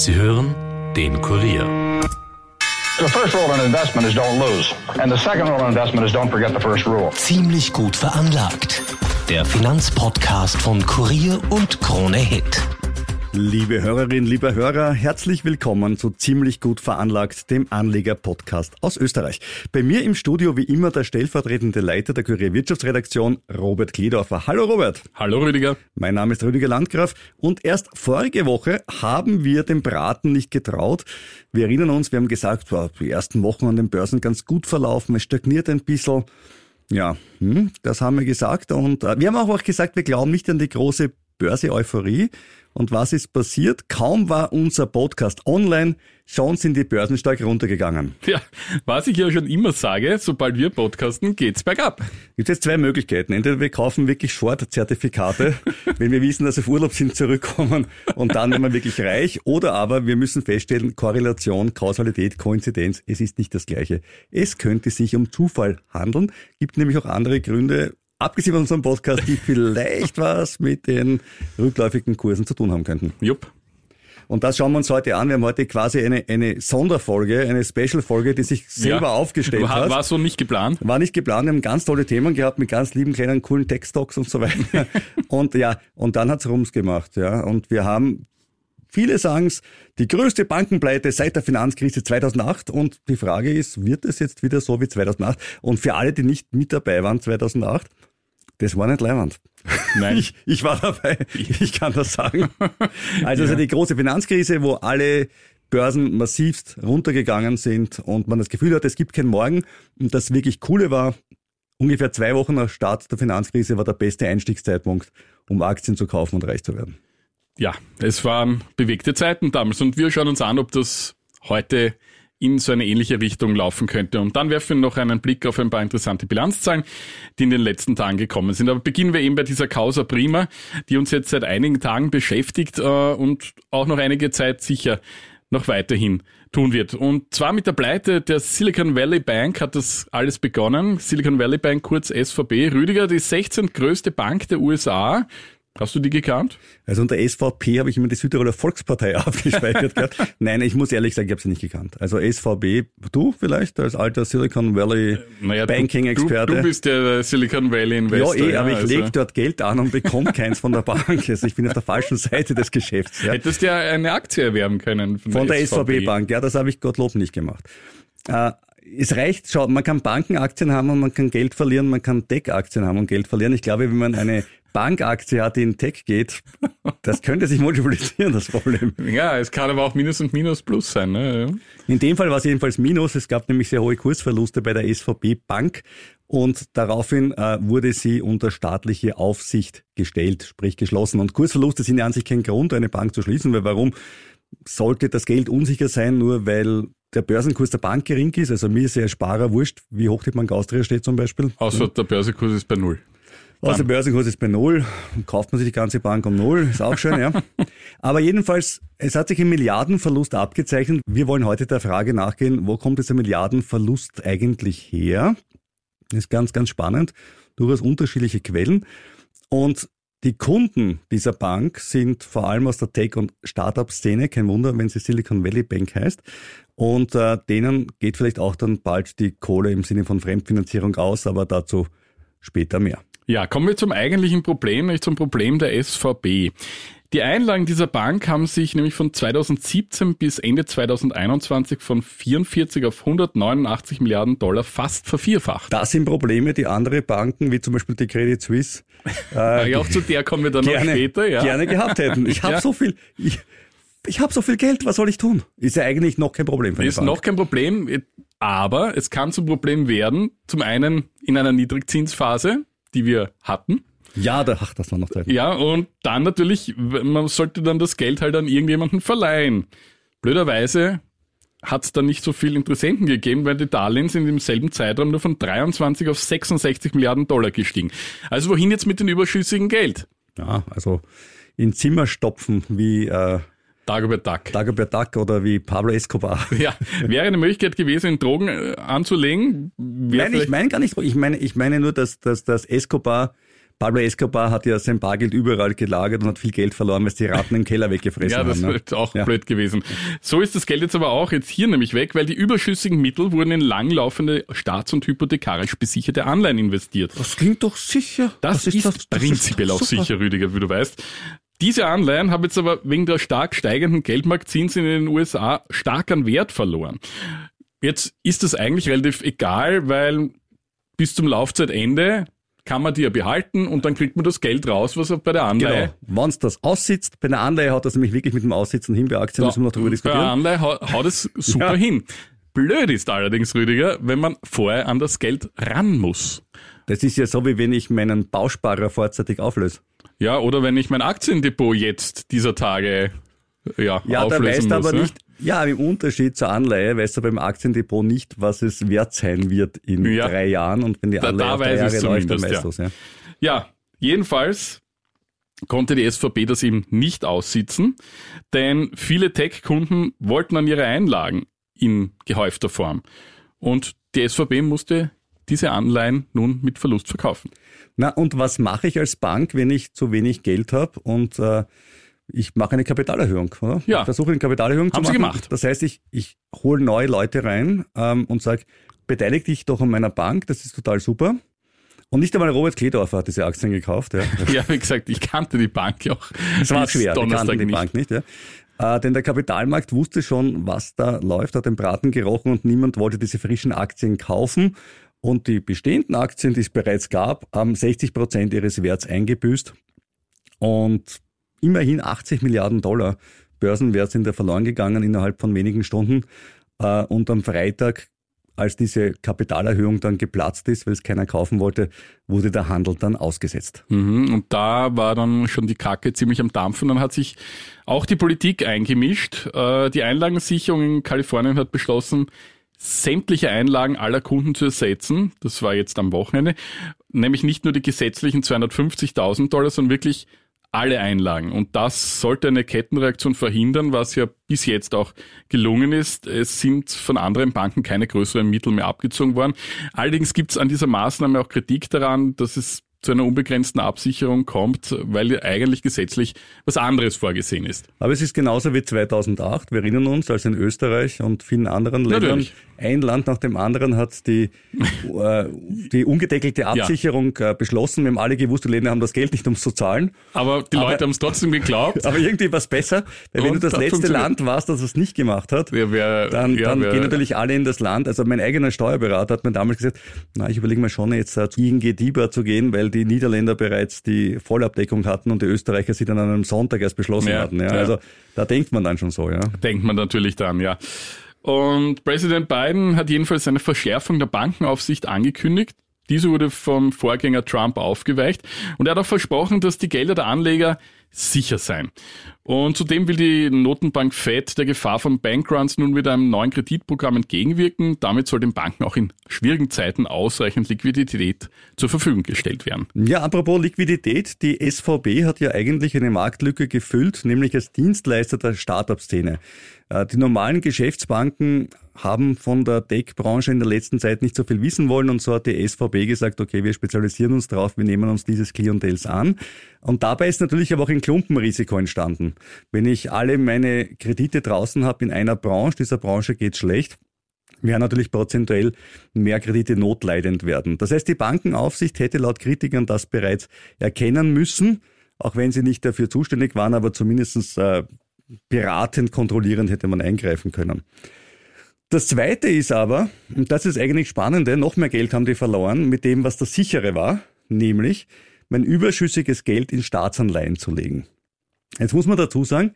Sie hören den Kurier. The first rule in investment is don't lose. And the second rule in investment is don't forget the first rule. Ziemlich gut veranlagt. Der Finanzpodcast von Kurier und Krone Hit. Liebe Hörerinnen, lieber Hörer, herzlich willkommen zu Ziemlich gut veranlagt, dem Anleger-Podcast aus Österreich. Bei mir im Studio wie immer der stellvertretende Leiter der Kurier Wirtschaftsredaktion, Robert Kledorfer. Hallo Robert. Hallo Rüdiger. Mein Name ist Rüdiger Landgraf und erst vorige Woche haben wir dem Braten nicht getraut. Wir erinnern uns, wir haben gesagt, wow, die ersten Wochen an den Börsen ganz gut verlaufen, es stagniert ein bisschen. Ja, hm, das haben wir gesagt und äh, wir haben auch gesagt, wir glauben nicht an die große Börse-Euphorie. Und was ist passiert? Kaum war unser Podcast online, schon sind die Börsen stark runtergegangen. Ja, was ich ja schon immer sage, sobald wir podcasten, geht's bergab. Gibt jetzt zwei Möglichkeiten. Entweder wir kaufen wirklich Short-Zertifikate, wenn wir wissen, dass wir auf Urlaub sind, zurückkommen und dann sind wir wirklich reich. Oder aber wir müssen feststellen, Korrelation, Kausalität, Koinzidenz, es ist nicht das Gleiche. Es könnte sich um Zufall handeln. Gibt nämlich auch andere Gründe, abgesehen von unserem Podcast, die vielleicht was mit den rückläufigen Kursen zu tun haben könnten. Jupp. Und das schauen wir uns heute an. Wir haben heute quasi eine, eine Sonderfolge, eine Special-Folge, die sich selber Ja. aufgestellt war, hat. War so nicht geplant. War nicht geplant, wir haben ganz tolle Themen gehabt mit ganz lieben kleinen coolen Tech-Stocks und so weiter. und ja, und dann hat's Rums gemacht, ja. Und wir haben, viele sagen's, die größte Bankenpleite seit der Finanzkrise 2008. Und die Frage ist, wird es jetzt wieder so wie 2008? Und für alle, die nicht mit dabei waren 2008, das war nicht Leiwand. Nein. Ich, ich war dabei, ich kann das sagen. Also es ist die große Finanzkrise, wo alle Börsen massivst runtergegangen sind und man das Gefühl hat, es gibt kein Morgen. Und das wirklich Coole war, ungefähr zwei Wochen nach Start der Finanzkrise war der beste Einstiegszeitpunkt, um Aktien zu kaufen und reich zu werden. Ja, es waren bewegte Zeiten damals und wir schauen uns an, ob das heute in so eine ähnliche Richtung laufen könnte. Und dann werfen wir noch einen Blick auf ein paar interessante Bilanzzahlen, die in den letzten Tagen gekommen sind. Aber beginnen wir eben bei dieser Causa Prima, die uns jetzt seit einigen Tagen beschäftigt äh, und auch noch einige Zeit sicher noch weiterhin tun wird. Und zwar mit der Pleite der Silicon Valley Bank hat das alles begonnen. Silicon Valley Bank, kurz SVB. Rüdiger, die 16. größte Bank der USA. Hast du die gekannt? Also unter SVP habe ich immer die Südtiroler Volkspartei abgespeichert gehabt. Nein, ich muss ehrlich sagen, ich habe sie nicht gekannt. Also SVB, du vielleicht als alter Silicon Valley Naja, Banking-Experte. Du, du bist der Silicon Valley Investor. Ja, eh, aber ich also. lege dort Geld an und bekomme keins von der Bank. Also ich bin auf der falschen Seite des Geschäfts. Ja. Hättest ja eine Aktie erwerben können. Von der SVB Bank, ja, das habe ich Gottlob nicht gemacht. Äh, es reicht, schau, man kann Bankenaktien haben und man kann Geld verlieren, man kann Tech-Aktien haben und Geld verlieren. Ich glaube, wenn man eine Bankaktie hat, die in Tech geht, das könnte sich multiplizieren, das Problem. Ja, es kann aber auch Minus und Minus Plus sein. Ne? In dem Fall war es jedenfalls Minus. Es gab nämlich sehr hohe Kursverluste bei der SVB Bank und daraufhin äh, wurde sie unter staatliche Aufsicht gestellt, sprich geschlossen. Und Kursverluste sind ja an sich kein Grund, eine Bank zu schließen, weil warum sollte das Geld unsicher sein, nur weil der Börsenkurs der Bank gering ist? Also mir ist ja Sparer wurscht, wie hoch die Bank Austria steht zum Beispiel. Außer der Börsekurs ist bei Null. Also der Börsenkurs ist bei Null, kauft man sich die ganze Bank um Null, ist auch schön, ja. Aber jedenfalls, es hat sich ein Milliardenverlust abgezeichnet. Wir wollen heute der Frage nachgehen, wo kommt dieser Milliardenverlust eigentlich her? Das ist ganz, ganz spannend, durchaus unterschiedliche Quellen. Und die Kunden dieser Bank sind vor allem aus der Tech- und Startup-Szene, kein Wunder, wenn sie Silicon Valley Bank heißt. Und äh, denen geht vielleicht auch dann bald die Kohle im Sinne von Fremdfinanzierung aus, aber dazu später mehr. Ja, kommen wir zum eigentlichen Problem, nämlich zum Problem der SVB. Die Einlagen dieser Bank haben sich nämlich von 2017 bis Ende 2021 von 44 auf 189 Milliarden Dollar fast vervierfacht. Das sind Probleme, die andere Banken, wie zum Beispiel die Credit Suisse, äh, Ja, auch zu der kommen wir dann gerne, noch später. Ja. gerne gehabt hätten. Ich habe Ja. so viel, ich, ich habe so viel Geld, was soll ich tun? Ist ja eigentlich noch kein Problem für eine Ist Bank. noch kein Problem, aber es kann zum Problem werden. Zum einen in einer Niedrigzinsphase, die wir hatten. ja, da, ach, das war noch Zeit. Ja, und dann natürlich, man sollte dann das Geld halt an irgendjemanden verleihen. Blöderweise hat es dann nicht so viel Interessenten gegeben, weil die Darlehen sind im selben Zeitraum nur von 23 auf 66 Milliarden Dollar gestiegen. Also wohin jetzt mit dem überschüssigen Geld? Ja, also in Zimmer stopfen wie äh, Dagobert Duck. Dagobert Duck oder wie Pablo Escobar. Ja, wäre eine Möglichkeit gewesen, in Drogen äh, anzulegen. Nein, ich meine gar nicht, ich meine, ich meine nur, dass, dass, dass Escobar Pablo Escobar hat ja sein Bargeld überall gelagert und hat viel Geld verloren, weil es die Ratten im Keller weggefressen Ja, das haben. ne? wird auch Ja. blöd gewesen. So ist das Geld jetzt aber auch jetzt hier nämlich weg, weil die überschüssigen Mittel wurden in langlaufende staats- und hypothekarisch besicherte Anleihen investiert. Das klingt doch sicher. Das, ist, das- das prinzipiell doch auch super. sicher, Rüdiger, wie du weißt. Diese Anleihen haben jetzt aber wegen der stark steigenden Geldmarktzinsen in den USA stark an Wert verloren. Jetzt ist das eigentlich relativ egal, weil bis zum Laufzeitende kann man die ja behalten und dann kriegt man das Geld raus, was bei der Anleihe Genau. Wenn es das aussitzt, bei einer Anleihe hat das nämlich wirklich mit dem Aussitzen hin, bei Aktien müssen wir noch drüber Bei diskutieren. der Anleihe hau- haut es super Ja. hin. Blöd ist allerdings, Rüdiger, wenn man vorher an das Geld ran muss. Das ist ja so, wie wenn ich meinen Bausparer vorzeitig auflöse. Ja, oder wenn ich mein Aktiendepot jetzt dieser Tage ja, Ja, da auflösen weißt du muss. aber ne? nicht, ja, im Unterschied zur Anleihe weißt du beim Aktiendepot nicht, was es wert sein wird in Ja. drei Jahren. Und wenn die Da- Anleihe da auf drei Jahre läuft, dann weißt ja. ja. Ja, jedenfalls konnte die SVP das eben nicht aussitzen, denn viele Tech-Kunden wollten an ihre Einlagen in gehäufter Form. Und die SVP musste diese Anleihen nun mit Verlust verkaufen. Na, und was mache ich als Bank, wenn ich zu wenig Geld habe und äh, ich mache eine Kapitalerhöhung, oder? Ja. Ich versuche eine Kapitalerhöhung Haben zu sie machen. gemacht. Das heißt, ich, ich hole neue Leute rein ähm, und sage, beteilige dich doch an meiner Bank, das ist total super. Und nicht einmal Robert Kledorfer hat diese Aktien gekauft. Ja. Ja, wie gesagt, ich kannte die Bank ja auch. Es war schwer, die Donnerstag kannten die nicht. Bank nicht. Ja. Äh, denn der Kapitalmarkt wusste schon, was da läuft, hat den Braten gerochen und niemand wollte diese frischen Aktien kaufen. Und die bestehenden Aktien, die es bereits gab, haben 60 Prozent ihres Werts eingebüßt. Und immerhin 80 Milliarden Dollar Börsenwert sind da verloren gegangen innerhalb von wenigen Stunden. Äh, Und am Freitag, als diese Kapitalerhöhung dann geplatzt ist, weil es keiner kaufen wollte, wurde der Handel dann ausgesetzt. Mhm, und da war dann schon die Kacke ziemlich am Dampfen. Dann hat sich auch die Politik eingemischt. Äh, Die Einlagensicherung in Kalifornien hat beschlossen, sämtliche Einlagen aller Kunden zu ersetzen. Das war jetzt am Wochenende. Nämlich nicht nur die gesetzlichen 250.000 Dollar, sondern wirklich alle Einlagen. Und das sollte eine Kettenreaktion verhindern, was ja bis jetzt auch gelungen ist. Es sind von anderen Banken keine größeren Mittel mehr abgezogen worden. Allerdings gibt es an dieser Maßnahme auch Kritik daran, dass es zu einer unbegrenzten Absicherung kommt, weil ja eigentlich gesetzlich was anderes vorgesehen ist. Aber es ist genauso wie 2008. Wir erinnern uns, als in Österreich und vielen anderen Ländern Natürlich. Ein Land nach dem anderen hat die, äh, die ungedeckelte Absicherung äh, beschlossen. Wir haben alle gewusst, die Länder haben das Geld nicht, um es zu zahlen. Aber die Aber- Leute haben es trotzdem geglaubt. Aber irgendwie war es besser, weil wenn du das hat letzte. Land warst, das es nicht gemacht hat, Ja, wer- dann, ja, dann wer- gehen natürlich alle in das Land. Also mein eigener Steuerberater hat mir damals gesagt, na, ich überlege mir schon jetzt äh, zu ING DIBA zu gehen, weil die Niederländer bereits die Vollabdeckung hatten und die Österreicher sie dann an einem Sonntag erst beschlossen Ja, hatten. Ja. ja. Also da denkt man dann schon so, ja. denkt man natürlich dran, ja. Und Präsident Biden hat jedenfalls eine Verschärfung der Bankenaufsicht angekündigt. Diese wurde vom Vorgänger Trump aufgeweicht und er hat auch versprochen, dass die Gelder der Anleger sicher seien. Und zudem will die Notenbank Fed der Gefahr von Bankruns nun mit einem neuen Kreditprogramm entgegenwirken. Damit soll den Banken auch in schwierigen Zeiten ausreichend Liquidität zur Verfügung gestellt werden. Ja, apropos Liquidität, die SVB hat ja eigentlich eine Marktlücke gefüllt, nämlich als Dienstleister der Startup-Szene. Äh, Die normalen Geschäftsbanken haben von der Tech-Branche in der letzten Zeit nicht so viel wissen wollen und so hat die SVB gesagt, okay, wir spezialisieren uns drauf, wir nehmen uns dieses Klientels an. Und dabei ist natürlich aber auch ein Klumpenrisiko entstanden. Wenn ich alle meine Kredite draußen habe in einer Branche, dieser Branche geht schlecht, werden natürlich prozentuell mehr Kredite notleidend werden. Das heißt, die Bankenaufsicht hätte laut Kritikern das bereits erkennen müssen, auch wenn sie nicht dafür zuständig waren, aber zumindest äh, beratend, kontrollierend hätte man eingreifen können. Das Zweite ist aber, und das ist eigentlich Spannende, noch mehr Geld haben die verloren mit dem, was das sichere war, nämlich mein überschüssiges Geld in Staatsanleihen zu legen. Jetzt muss man dazu sagen,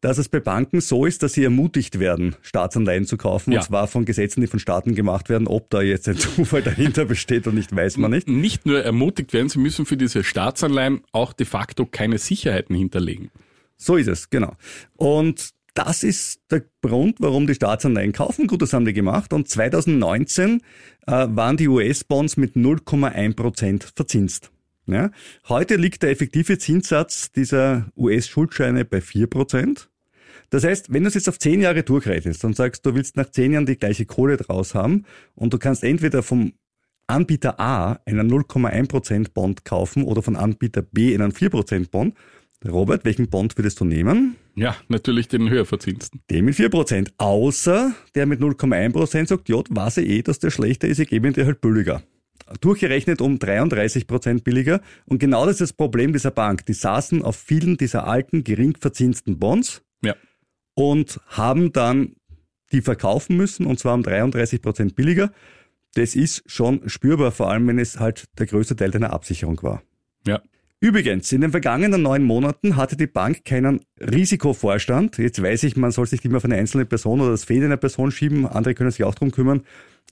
dass es bei Banken so ist, dass sie ermutigt werden, Staatsanleihen zu kaufen, Ja. und zwar von Gesetzen, die von Staaten gemacht werden. Ob da jetzt ein Zufall dahinter besteht und nicht, weiß man nicht. Nicht nur ermutigt werden, sie müssen für diese Staatsanleihen auch de facto keine Sicherheiten hinterlegen. So ist es, genau. Und das ist der Grund, warum die Staatsanleihen kaufen. Gut, das haben die gemacht. Und 2019 äh, waren die US-Bonds mit 0,1 Prozent verzinst. Ja? Heute liegt der effektive Zinssatz dieser US-Schuldscheine bei 4 Prozent. Das heißt, wenn du es jetzt auf zehn Jahre durchrechnest und sagst, du willst nach zehn Jahren die gleiche Kohle draus haben und du kannst entweder vom Anbieter A einen 0,1% Bond kaufen oder von Anbieter B einen 4% Bond, Robert, welchen Bond würdest du nehmen? Ja, natürlich den höher verzinsten. Den mit 4%. Außer der mit 0,1% sagt, ja, weiß ich eh, dass der schlechter ist, ich gebe ihn dir halt billiger. Durchgerechnet um 33% billiger. Und genau das ist das Problem dieser Bank. Die saßen auf vielen dieser alten, gering verzinsten Bonds Ja. und haben dann die verkaufen müssen und zwar um 33% billiger. Das ist schon spürbar, vor allem wenn es halt der größte Teil deiner Absicherung war. Ja. Übrigens, in den vergangenen neun Monaten hatte die Bank keinen Risikovorstand. Jetzt weiß ich, man soll sich nicht mehr auf eine einzelne Person oder das Fehlen einer Person schieben. Andere können sich auch drum kümmern.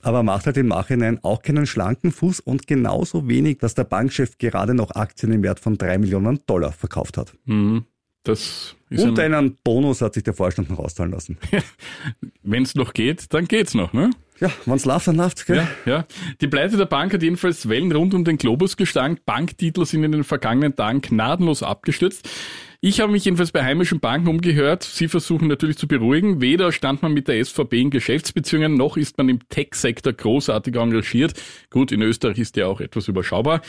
Aber macht halt im Nachhinein auch keinen schlanken Fuß und genauso wenig, dass der Bankchef gerade noch Aktien im Wert von drei Millionen Dollar verkauft hat. Mhm. Das ist Und ein, einen Bonus hat sich der Vorstand noch auszahlen lassen. wenn es noch geht, dann geht's noch, ne? Ja, wenn's läuft, dann läuft's, gell? Ja, ja. Die Pleite der Bank hat jedenfalls Wellen rund um den Globus gestankt. Banktitel sind in den vergangenen Tagen gnadenlos abgestürzt. Ich habe mich jedenfalls bei heimischen Banken umgehört. Sie versuchen natürlich zu beruhigen. Weder stand man mit der SVB in Geschäftsbeziehungen, noch ist man im Tech-Sektor großartig engagiert. Gut, in Österreich ist der auch etwas überschaubar.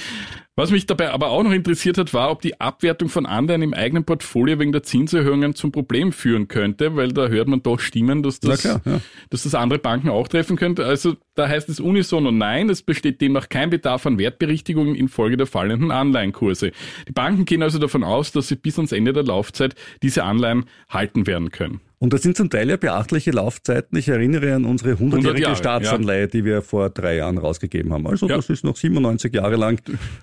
Was mich dabei aber auch noch interessiert hat, war, ob die Abwertung von Anleihen im eigenen Portfolio wegen der Zinserhöhungen zum Problem führen könnte, weil da hört man doch Stimmen, dass das, klar, ja. dass das andere Banken auch treffen könnte. Also da heißt es unisono nein, es besteht demnach kein Bedarf an Wertberichtigungen infolge der fallenden Anleihenkurse. Die Banken gehen also davon aus, dass sie bis ans Ende der Laufzeit diese Anleihen halten werden können. Und das sind zum Teil ja beachtliche Laufzeiten. Ich erinnere an unsere 100 100-jährige Jahre, Staatsanleihe, die wir vor drei Jahren rausgegeben haben. Also Ja. das ist noch 97 Jahre lang.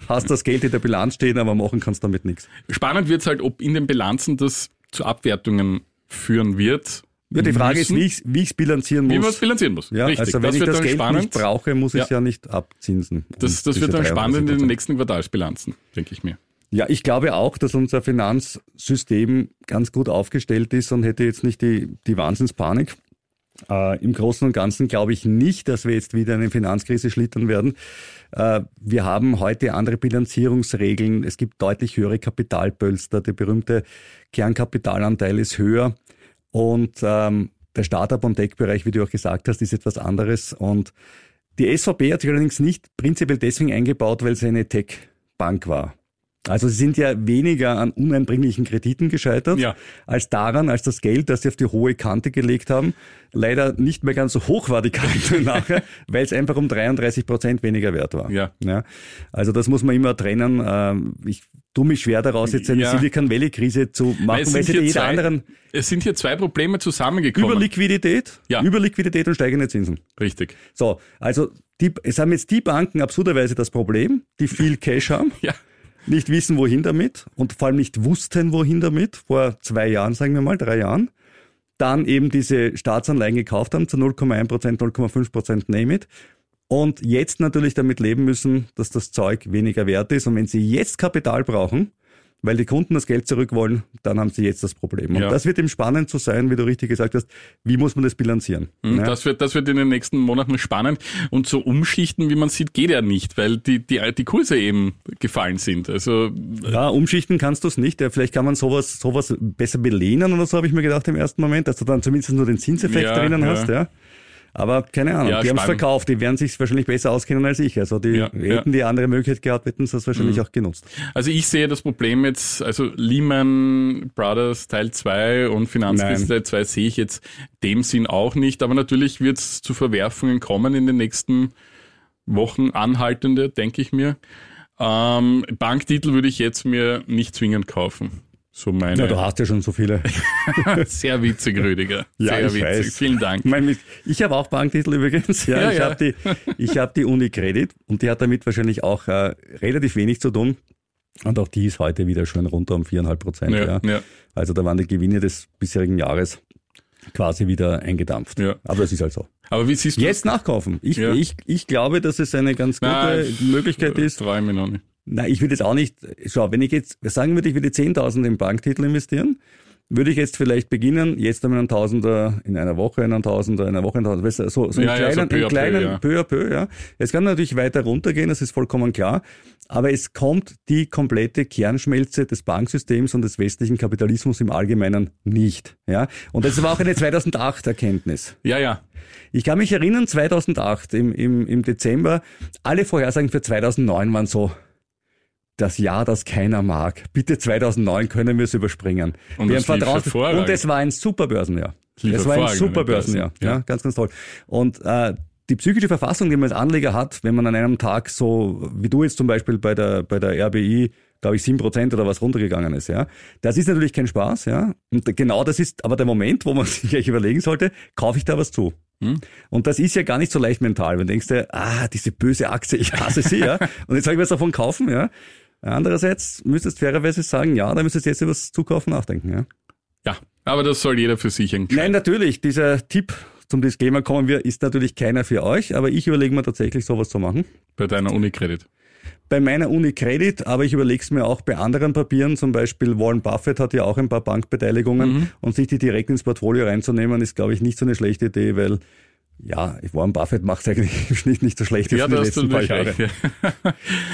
Hast das Geld in der Bilanz stehen, aber machen kannst damit nichts. Spannend wird's halt, ob in den Bilanzen das zu Abwertungen führen wird. Ja, die Frage müssen, ist, wie ich es wie bilanzieren wie muss. man es bilanzieren muss. ja, Richtig. also wenn das ich wird das dann Geld spannend. nicht brauche, muss ich es Ja. ja nicht abzinsen. Das, das wird dann spannend in den 33%. nächsten Quartalsbilanzen, denke ich mir. Ja, ich glaube auch, dass unser Finanzsystem ganz gut aufgestellt ist und hätte jetzt nicht die, die Wahnsinnspanik. Äh, Im Großen und Ganzen glaube ich nicht, dass wir jetzt wieder eine Finanzkrise schlittern werden. Äh, wir haben heute andere Bilanzierungsregeln. Es gibt deutlich höhere Kapitalpölster. Der berühmte Kernkapitalanteil ist höher. Und ähm, der Startup- und Tech-Bereich, wie du auch gesagt hast, ist etwas anderes. Und die SVB hat sich allerdings nicht prinzipiell deswegen eingebaut, weil sie eine Tech-Bank war. Also sie sind ja weniger an uneinbringlichen Krediten gescheitert, Ja. als daran, als das Geld, das sie auf die hohe Kante gelegt haben, leider nicht mehr ganz so hoch war, die Kante nachher, weil es einfach um 33 Prozent weniger wert war. Ja. Ja. Also das muss man immer trennen. Ähm, Ich tue mich schwer daraus, jetzt eine Ja. Silicon Valley-Krise zu Weil machen, es weil sind sie hier jeder zwei- anderen Es sind hier zwei Probleme zusammengekommen. Überliquidität, Ja. Überliquidität und steigende Zinsen. Richtig. So, also die, es haben jetzt die Banken absurderweise das Problem, die viel Cash haben, Ja. Nicht wissen, wohin damit und vor allem nicht wussten, wohin damit, vor zwei Jahren, sagen wir mal, drei Jahren, dann eben diese Staatsanleihen gekauft haben zu 0,1 Prozent, 0,5 Prozent Name it und jetzt natürlich damit leben müssen, dass das Zeug weniger wert ist. Und wenn sie jetzt Kapital brauchen, weil die Kunden das Geld zurück wollen, dann haben sie jetzt das Problem. Und Ja. das wird eben spannend zu sein, wie du richtig gesagt hast, wie muss man das bilanzieren? Mhm, Ja. Das, wird, das wird in den nächsten Monaten spannend. Und so umschichten, wie man sieht, geht ja nicht, weil die, die, die Kurse eben gefallen sind. Also Ja, umschichten kannst du es nicht. Ja, vielleicht kann man sowas, sowas besser belehnen oder so, habe ich mir gedacht im ersten Moment, dass du dann zumindest nur den Zinseffekt Ja, drinnen hast. Ja. Aber keine Ahnung, Ja, die haben es verkauft, die werden sich wahrscheinlich besser auskennen als ich. Also die Ja, hätten. Mhm. die andere Möglichkeit gehabt, hätten sie das wahrscheinlich auch genutzt. Also ich sehe das Problem jetzt, also Lehman Brothers Teil 2 und Finanzkrise. Teil 2 sehe ich jetzt dem Sinn auch nicht, aber natürlich wird es zu Verwerfungen kommen in den nächsten Wochen, anhaltende, denke ich mir. Ähm, Banktitel würde ich jetzt mir nicht zwingend kaufen. So meine. Ja, du hast ja schon so viele. Sehr witzig, Rüdiger. Ja, Sehr witzig. weiß. Vielen Dank. Ich, habe auch Banktitel übrigens. Ja, Ja, ich ja. habe die, ich habe die Uni Credit und die hat damit wahrscheinlich auch äh, relativ wenig zu tun. Und auch die ist heute wieder schön runter um viereinhalb Prozent. Ja, Ja. Also da waren die Gewinne des bisherigen Jahres quasi wieder eingedampft. Ja. Aber das ist halt so. Aber wie siehst du Jetzt nachkaufen. Ich, ich, ich glaube, dass es eine ganz gute Nein, Möglichkeit ist. Mir noch nicht. Na, ich würde jetzt auch nicht, schau, wenn ich jetzt sagen würde, ich würde 10.000 in Banktitel investieren, würde ich jetzt vielleicht beginnen, jetzt einmal einen Tausender in einer Woche, einen Tausender in einer Woche, einen Tausender, so, so Ja, in ja, so kleinen, peu kleinen ja. peu à peu, ja. Es kann natürlich weiter runtergehen, das ist vollkommen klar, aber es kommt die komplette Kernschmelze des Banksystems und des westlichen Kapitalismus im Allgemeinen nicht, ja. Und das war auch eine 2008 Erkenntnis. Ja, ja. Ich kann mich erinnern, 2008 im, im, im Dezember, alle Vorhersagen für 2009 waren so, das Jahr, das keiner mag. Bitte 2009 können wir es überspringen. Und wir das haben lief Vertrauen. Und es war ein super Börsenjahr. Es war ein super Börsenjahr. Ja. ja. ganz, ganz toll. Und äh, die psychische Verfassung, die man als Anleger hat, wenn man an einem Tag so, wie du jetzt zum Beispiel bei der, bei der RBI, glaube ich, 7% oder was runtergegangen ist, ja. Das ist natürlich kein Spaß, ja. Und genau das ist aber der Moment, wo man sich eigentlich überlegen sollte, kaufe ich da was zu? Hm? Und das ist ja gar nicht so leicht mental, wenn du denkst, ah, diese böse Aktie, ich hasse sie, ja. Und jetzt soll ich was davon kaufen, ja. Andererseits müsstest du fairerweise sagen, ja, da müsstest du jetzt über das Zukaufen nachdenken, ja. Ja, aber das soll jeder für sich entscheiden. Nein, natürlich, dieser Tipp zum Disclaimer kommen wir, ist natürlich keiner für euch, aber ich überlege mir tatsächlich sowas zu machen. Bei deiner Unicredit. Bei meiner Uni Credit, aber ich überlege es mir auch bei anderen Papieren, zum Beispiel Warren Buffett hat ja auch ein paar Bankbeteiligungen und sich die direkt ins Portfolio reinzunehmen, ist, glaube ich, nicht so eine schlechte Idee, weil ja, Warren Buffett macht es eigentlich im Schnitt nicht so schlecht Ja, hast du letzten paar Jahren. recht. ja.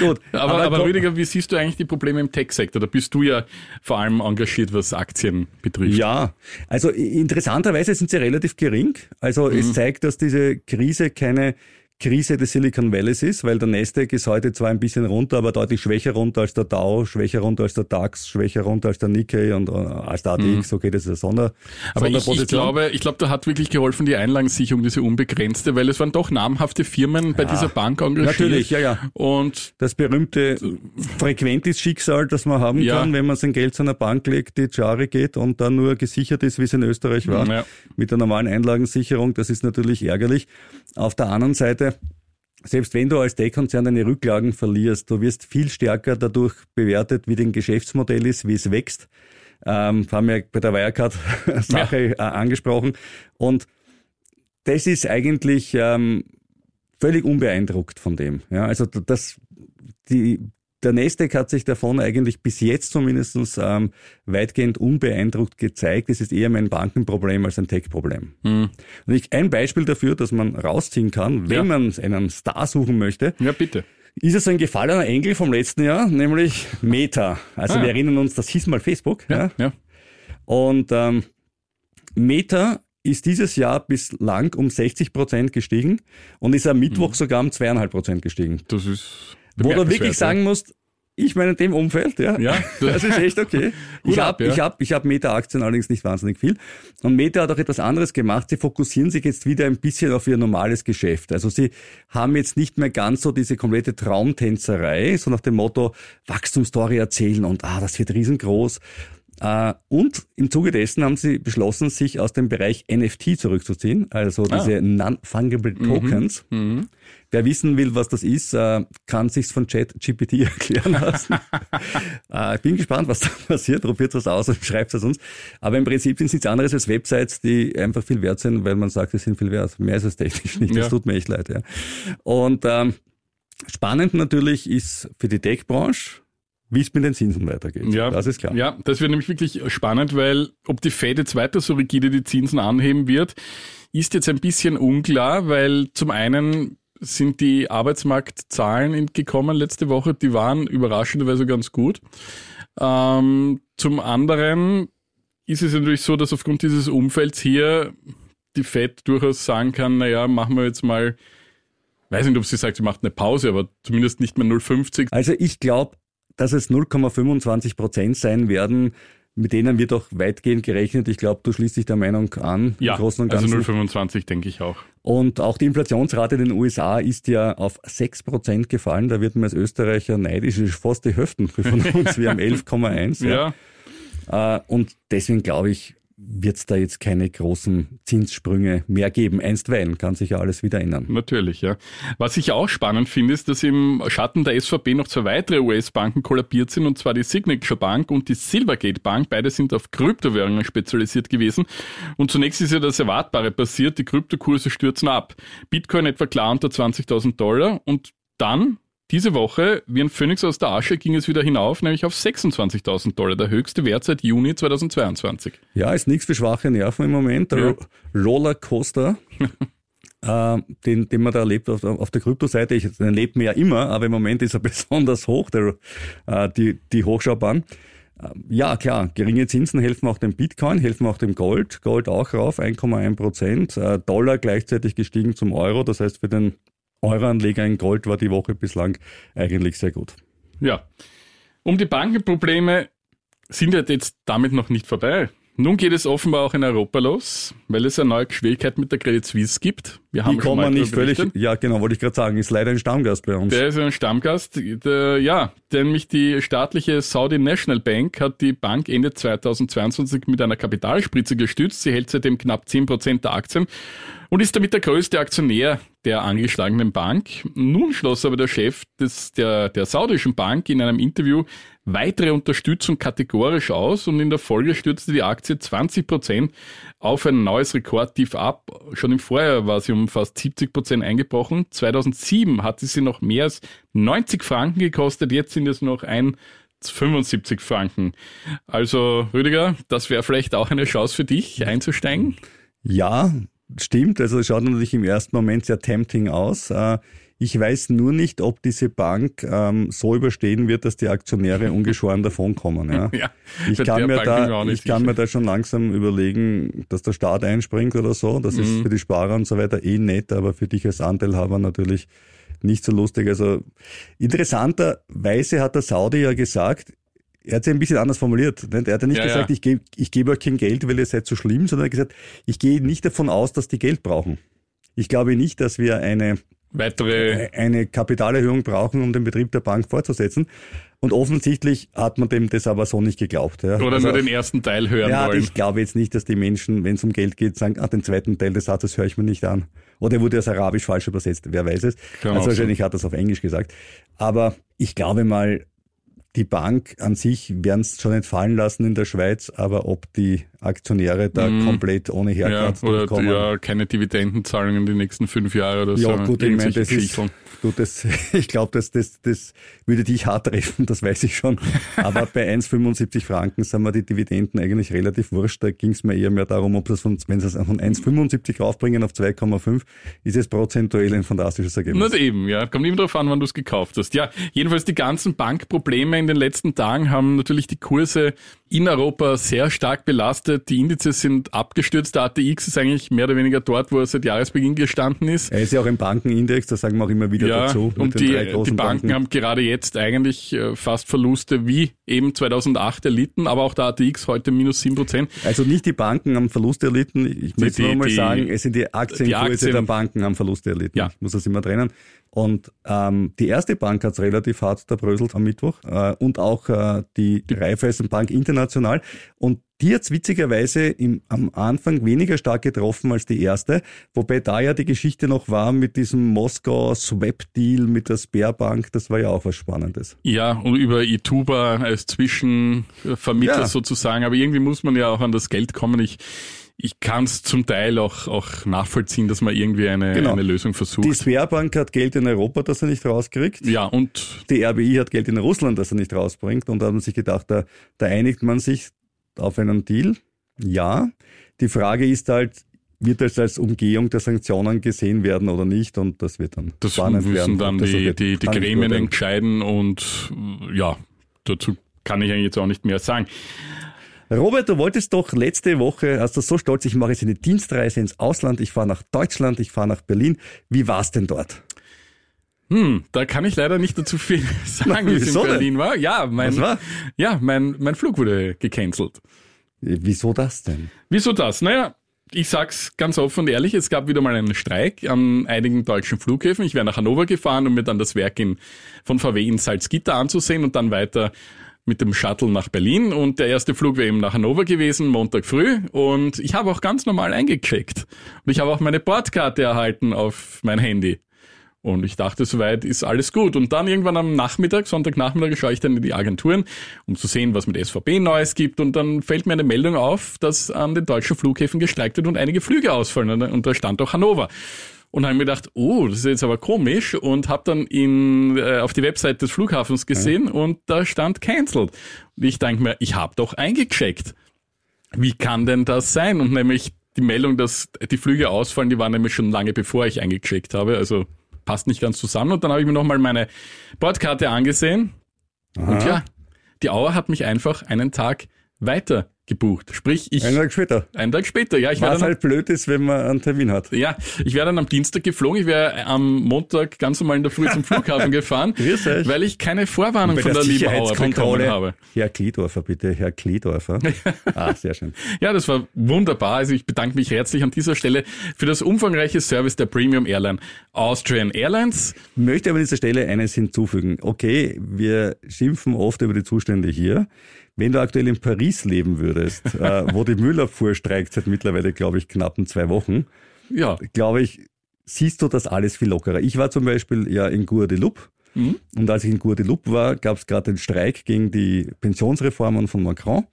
Gut, Aber, aber, ko- Rüdiger, wie siehst du eigentlich die Probleme im Tech-Sektor? Da bist du ja vor allem engagiert, was Aktien betrifft. Ja, also interessanterweise sind sie relativ gering. Also Mhm. es zeigt, dass diese Krise keine Krise des Silicon Valleys ist, weil der Nasdaq ist heute zwar ein bisschen runter, aber deutlich schwächer runter als der Dow, schwächer runter als der DAX, schwächer runter als der Nikkei und äh, als der ATX, okay, das ist eine Sonder, Mhm. Aber ich, ich glaube, ich glaube, da hat wirklich geholfen die Einlagensicherung, diese unbegrenzte, weil es waren doch namhafte Firmen bei dieser Bank engagiert. Natürlich, ja, ja. Und Das berühmte frequentes Schicksal, das man haben Ja. kann, wenn man sein Geld zu einer Bank legt, die Jahre geht und dann nur gesichert ist, wie es in Österreich war, Ja. mit der normalen Einlagensicherung, das ist natürlich ärgerlich. Auf der anderen Seite, selbst wenn du als Tech-Konzern deine Rücklagen verlierst, du wirst viel stärker dadurch bewertet, wie dein Geschäftsmodell ist, wie es wächst. Ähm, haben wir bei der Wirecard-Sache äh, angesprochen. Und das ist eigentlich ähm, völlig unbeeindruckt von dem. Ja, also das, die, der Nasdaq hat sich davon eigentlich bis jetzt zumindest ähm, weitgehend unbeeindruckt gezeigt. Es ist eher mein Bankenproblem als ein Tech-Problem. Und ich, ein Beispiel dafür, dass man rausziehen kann, wenn Ja. man einen Star suchen möchte, ja, bitte. ist es ein gefallener Engel vom letzten Jahr, nämlich Meta. Also Ah. wir erinnern uns, das hieß mal Facebook. Ja. Ja. Und ähm, Meta ist dieses Jahr bislang um 60 Prozent gestiegen und ist am Mittwoch sogar um zweieinhalb Prozent gestiegen. Das ist Wo du wirklich sagen musst, ich meine in dem Umfeld, ja, Ja. das ist echt okay. Ich habe ja. ich hab, ich hab Meta-Aktien allerdings nicht wahnsinnig viel. Und Meta hat auch etwas anderes gemacht. Sie fokussieren sich jetzt wieder ein bisschen auf ihr normales Geschäft. Also sie haben jetzt nicht mehr ganz so diese komplette Traumtänzerei, so nach dem Motto Wachstumsstory erzählen und ah, das wird riesengroß. Äh, Und im Zuge dessen haben sie beschlossen, sich aus dem Bereich NFT zurückzuziehen, also Ah. diese Non-Fungible Mhm. Tokens. Wer wissen will, was das ist, äh, kann sich's von ChatGPT erklären lassen. äh, ich bin gespannt, was da passiert. Probiert was aus und schreibt es uns. Aber im Prinzip sind es nichts anderes als Websites, die einfach viel wert sind, weil man sagt, sie sind viel wert. Mehr ist es technisch nicht. Das Ja. tut mir echt leid. Ja. Und ähm, spannend natürlich ist für die Tech-Branche, wie es mit den Zinsen weitergeht. Ja, Das ist klar. Ja, das wird nämlich wirklich spannend, weil ob die Fed jetzt weiter so rigide die Zinsen anheben wird, ist jetzt ein bisschen unklar, weil zum einen sind die Arbeitsmarktzahlen gekommen letzte Woche, die waren überraschenderweise ganz gut. Ähm, zum anderen ist es natürlich so, dass aufgrund dieses Umfelds hier die Fed durchaus sagen kann, naja, machen wir jetzt mal, weiß nicht, ob sie sagt, sie macht eine Pause, aber zumindest nicht mehr 0,50. Also ich glaube, dass es 0,25 Prozent sein werden, mit denen wird auch weitgehend gerechnet. Ich glaube, du schließt dich der Meinung an, Ja, im Großen und also Ganzen. 0,25 denke ich auch. und auch die Inflationsrate in den USA ist ja auf 6 Prozent gefallen. Da wird man als Österreicher neidisch, das ist fast die Hälfte von uns. Wir haben 11,1. Ja. Äh, Und deswegen glaube ich, wird es da jetzt keine großen Zinssprünge mehr geben. Einstweilen kann sich ja alles wieder ändern. Natürlich, ja. Was ich auch spannend finde, ist, dass im Schatten der SVB noch zwei weitere US-Banken kollabiert sind, und zwar die Signature Bank und die Silvergate Bank. Beide sind auf Kryptowährungen spezialisiert gewesen. Und zunächst ist ja das Erwartbare passiert, die Kryptokurse stürzen ab. Bitcoin etwa klar unter 20.000 Dollar und dann diese Woche, wie ein Phönix aus der Asche, ging es wieder hinauf, nämlich auf 26.000 Dollar, der höchste Wert seit Juni 2022. Ja, ist nichts für schwache Nerven im Moment. Der Ja. Rollercoaster, äh, den, den man da erlebt auf, auf der Kryptoseite, ich, den erlebt man ja immer, aber im Moment ist er besonders hoch, der, äh, die, die Hochschaubahn. Äh, Ja, klar, geringe Zinsen helfen auch dem Bitcoin, helfen auch dem Gold. Gold auch rauf, 1,1 Prozent. Äh, Dollar gleichzeitig gestiegen zum Euro. Das heißt, für den Euroanleger in Gold war die Woche bislang eigentlich sehr gut. Ja. Um die Bankenprobleme sind ja jetzt damit noch nicht vorbei. Nun geht es offenbar auch in Europa los, weil es eine neue Schwierigkeit mit der Credit Suisse gibt. Wir Die haben schon kommen mal nicht völlig, ja genau, wollte ich gerade sagen, ist leider ein Stammgast bei uns. Der ist ein Stammgast. Der, ja, nämlich die staatliche Saudi National Bank hat die Bank Ende 2022 mit einer Kapitalspritze gestützt. Sie hält seitdem knapp 10% der Aktien und ist damit der größte Aktionär der angeschlagenen Bank. Nun schloss aber der Chef des, der, der saudischen Bank in einem Interview weitere Unterstützung kategorisch aus und in der Folge stürzte die Aktie 20% auf ein neues Rekordtief ab. Schon im Vorjahr war sie um fast 70% eingebrochen. 2007 hatte sie noch mehr als 90 Franken gekostet, jetzt sind es noch ein 75 Franken. Also Rüdiger, das wäre vielleicht auch eine Chance für dich einzusteigen. Ja, stimmt. Also es schaut natürlich im ersten Moment sehr tempting aus. Ich weiß nur nicht, ob diese Bank ähm, so überstehen wird, dass die Aktionäre ungeschoren davonkommen. Ja. Ja, Ich kann, mir Bank da, ich kann mir da schon langsam überlegen, dass der Staat einspringt oder so. Das Mhm. ist für die Sparer und so weiter eh nett, aber für dich als Anteilhaber natürlich nicht so lustig. Also interessanterweise hat der Saudi ja gesagt, er hat es ja ein bisschen anders formuliert. Er hat ja nicht Ja, gesagt, ja. ich gebe ich gebe euch kein Geld, weil ihr seid so schlimm, sondern er hat gesagt, ich gehe nicht davon aus, dass die Geld brauchen. Ich glaube nicht, dass wir eine Weitere, eine Kapitalerhöhung brauchen, um den Betrieb der Bank fortzusetzen. Und offensichtlich hat man dem das aber so nicht geglaubt. Ja. oder Also, nur den ersten Teil hören ja, wollen. ich glaube jetzt nicht, dass die Menschen, wenn es um Geld geht, sagen, ah, den zweiten Teil des Satzes höre ich mir nicht an. Oder er wurde aus Arabisch falsch übersetzt, wer weiß es. Kann also wahrscheinlich hat er es auf Englisch gesagt. Aber ich glaube mal, die Bank an sich werden es schon nicht fallen lassen in der Schweiz, aber ob die Aktionäre da komplett ohne Mhm. ja, oder durchkommen. ja, keine Dividendenzahlungen die nächsten fünf Jahre oder so. Ja, gut, ich meine, das ist, Geschichten. gut, das, ich glaube, das, das, das würde dich hart treffen, das weiß ich schon. Aber bei 1,75 Franken sind mir die Dividenden eigentlich relativ wurscht. Da ging es mir eher mehr darum, ob das von, wenn sie es von 1,75 raufbringen auf 2,5, ist es prozentuell ein fantastisches Ergebnis. Na eben, ja. Kommt immer darauf an, wann du es gekauft hast. Ja, jedenfalls die ganzen Bankprobleme in den letzten Tagen haben natürlich die Kurse in Europa sehr stark belastet. Die Indizes sind abgestürzt. Der ATX ist eigentlich mehr oder weniger dort, wo er seit Jahresbeginn gestanden ist. Er ist ja auch im Bankenindex, da sagen wir auch immer wieder Ja, dazu. und die, drei die großen Banken haben gerade jetzt eigentlich äh, fast Verluste wie eben 2008 erlitten, aber auch der ATX heute minus 7%. Also nicht die Banken haben Verluste erlitten. Ich muss Die- nur mal die- sagen, es sind die Aktienkurse Aktien- der Banken haben Verluste erlitten. Ja. Ich muss das immer trennen. Und ähm, die erste Bank hat es relativ hart zerbröselt am Mittwoch äh, und auch äh, die, Raiffeisenbank International. Und die hat witzigerweise im, am Anfang weniger stark getroffen als die erste, wobei da ja die Geschichte noch war mit diesem Moskau Swap Deal mit der Sperrbank. Das war ja auch was Spannendes. Ja, und über Ituba als Zwischenvermittler Ja. sozusagen. Aber irgendwie muss man ja auch an das Geld kommen. Ich, ich kann es zum Teil auch, auch nachvollziehen, dass man irgendwie eine, Genau. eine Lösung Die versucht. Sperrbank hat Geld in Europa, das er nicht rauskriegt. Ja, und die RBI hat Geld in Russland, das er nicht rausbringt. Und da hat man sich gedacht, da, da einigt man sich auf einen Deal. Ja. Die Frage ist halt, wird das als Umgehung der Sanktionen gesehen werden oder nicht? Und das wird dann das spannend müssen werden. dann das die, die, die Gremien entscheiden und ja, dazu kann ich eigentlich jetzt auch nicht mehr sagen. Robert, du wolltest doch letzte Woche, hast du so stolz, ich mache jetzt eine Dienstreise ins Ausland, ich fahre nach Deutschland, ich fahre nach Berlin. Wie war's denn dort? Hm, da kann ich leider nicht dazu viel sagen, wie es in wieso denn? Berlin war. Ja, mein, war? ja, mein, mein Flug wurde gecancelt. Wieso das denn? Wieso das? Naja, ich sag's ganz offen und ehrlich, es gab wieder mal einen Streik an einigen deutschen Flughäfen. Ich wäre nach Hannover gefahren, um mir dann das Werk in, von VW in Salzgitter anzusehen und dann weiter mit dem Shuttle nach Berlin. Und der erste Flug wäre eben nach Hannover gewesen, Montag früh. Und ich habe auch ganz normal eingecheckt. Und ich habe auch meine Bordkarte erhalten auf mein Handy. Und ich dachte, soweit ist alles gut. Und dann irgendwann am Nachmittag, Sonntagnachmittag, schaue ich dann in die Agenturen, um zu sehen, was mit SVB Neues gibt. Und dann fällt mir eine Meldung auf, dass an den deutschen Flughäfen gestreikt wird und einige Flüge ausfallen. Und da stand auch Hannover. Und habe mir gedacht, oh, das ist jetzt aber komisch und habe dann in, äh, auf die Website des Flughafens gesehen und da stand cancelled. Und ich denke mir, ich habe doch eingecheckt. Wie kann denn das sein? Und nämlich die Meldung, dass die Flüge ausfallen, die war nämlich schon lange bevor ich eingecheckt habe. Also passt nicht ganz zusammen. Und dann habe ich mir nochmal meine Bordkarte angesehen. Und ja, die Auer hat mich einfach einen Tag weiter gebucht. Sprich, ich. Einen Tag später. Einen Tag später, ja. Ich Was dann, halt blöd ist, wenn man einen Termin hat. ja, ich wäre dann am Dienstag geflogen. Ich wäre am Montag ganz normal in der Früh zum Flughafen gefahren, Grüß euch. weil ich keine Vorwarnung von der, lieben Auer bekommen habe. Herr Kliedorfer, bitte, Herr Kliedorfer. ah, sehr schön. Ja, das war wunderbar. Also ich bedanke mich herzlich an dieser Stelle für das umfangreiche Service der Premium Airline Austrian Airlines. Möchte aber an dieser Stelle eines hinzufügen. Okay, wir schimpfen oft über die Zustände hier. Wenn du aktuell in Paris leben würdest, äh, wo die Müllabfuhr streikt seit mittlerweile, glaube ich, knappen zwei Wochen, Ja, glaube ich, siehst du das alles viel lockerer. Ich war zum Beispiel ja in Guadeloupe Mhm. und als ich in Guadeloupe war, gab es gerade den Streik gegen die Pensionsreformen von Macron.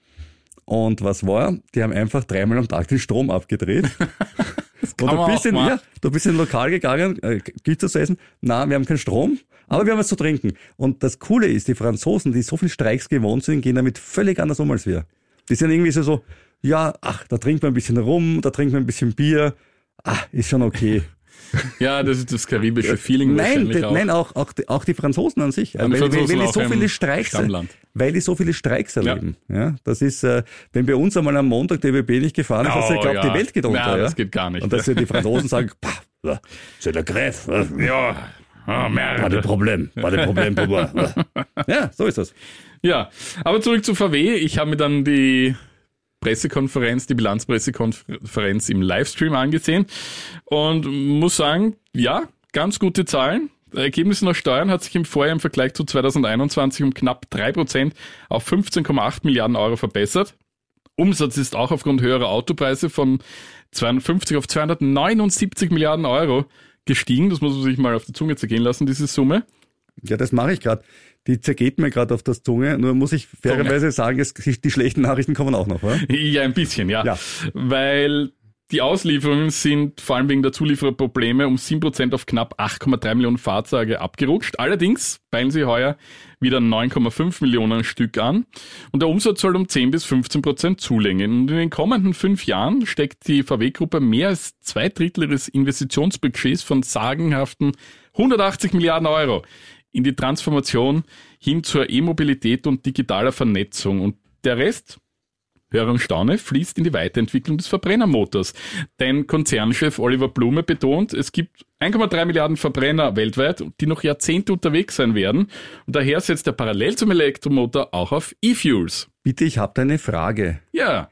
Und was war? Die haben einfach dreimal am Tag den Strom abgedreht. auch bist, in, ja, du bist in ein Lokal gegangen, äh, Pizza zu essen. Na, wir haben keinen Strom, aber wir haben was zu trinken. Und das Coole ist, die Franzosen, die so viel Streiks gewohnt sind, gehen damit völlig anders um als wir. Die sind irgendwie so, so ja, ach, da trinkt man ein bisschen rum, da trinkt man ein bisschen Bier. Ah, ist schon okay. Ja, das ist das karibische Feeling Nein, wahrscheinlich die, auch. nein, auch, auch, die, auch die Franzosen an sich. Die weil, weil, Franzosen weil die auch so viele Streiks, Stammland. weil die so viele Streiks erleben. Ja. das ist, äh, wenn bei uns einmal am Montag der ÖBB nicht gefahren ist, Oh, hast du glaubt, ja. die Welt geht unter. Ja, Ja, das geht gar nicht. Und dass die Franzosen sagen, pah, c'est der Greff, äh, Ja, ah, pas de Merde. Problem, pas de Problem moi. Ja, so ist das. Ja, aber zurück zu VW. Ich habe mir dann die Pressekonferenz, die Bilanzpressekonferenz im Livestream angesehen und muss sagen, ja, ganz gute Zahlen. Ergebnisse nach Steuern hat sich im Vorjahr im Vergleich zu 2021 um knapp 3% auf 15,8 Milliarden Euro verbessert. Umsatz ist auch aufgrund höherer Autopreise von 250 auf 279 Milliarden Euro gestiegen. Das muss man sich mal auf die Zunge zergehen lassen, diese Summe. Ja, das mache ich gerade. Die zergeht mir gerade auf das Zunge. Nur muss ich fairerweise sagen, es, die schlechten Nachrichten kommen auch noch. Oder? Ja, ein bisschen, ja. Ja. Weil die Auslieferungen sind vor allem wegen der Zuliefererprobleme um 7% auf knapp 8,3 Millionen Fahrzeuge abgerutscht. Allerdings peilen sie heuer wieder 9,5 Millionen Stück an und der Umsatz soll um 10 bis 15% zulegen. Und in den kommenden fünf Jahren steckt die VW-Gruppe mehr als zwei Drittel ihres Investitionsbudgets von sagenhaften 180 Milliarden Euro in die Transformation hin zur E-Mobilität und digitaler Vernetzung. Und der Rest Höre und Staune fließt in die Weiterentwicklung des Verbrennermotors. Denn Konzernchef Oliver Blume betont, es gibt 1,3 Milliarden Verbrenner weltweit, die noch Jahrzehnte unterwegs sein werden. Und daher setzt er parallel zum Elektromotor auch auf E-Fuels. Bitte, ich habe da eine Frage. Ja.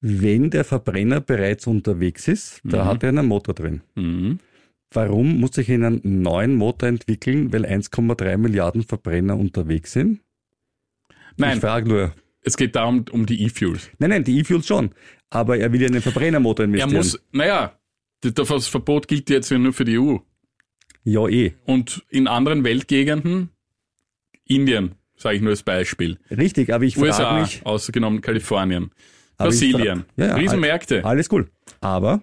Wenn der Verbrenner bereits unterwegs ist, da hat er einen Motor drin. Mhm. Warum muss ich einen neuen Motor entwickeln, weil 1,3 Milliarden Verbrenner unterwegs sind? Ich Nein, frage nur. es geht darum, um die E-Fuels. Nein, nein, die E-Fuels schon. Aber er will ja in den Verbrennermotor Er investieren. muss, naja, das Verbot gilt jetzt ja nur für die EU. ja, eh. Und in anderen Weltgegenden, Indien, sage ich nur als Beispiel. Richtig, aber ich frage mich. außergenommen Kalifornien. ich Brasilien. Ja, ja, Riesenmärkte. Alles cool. Aber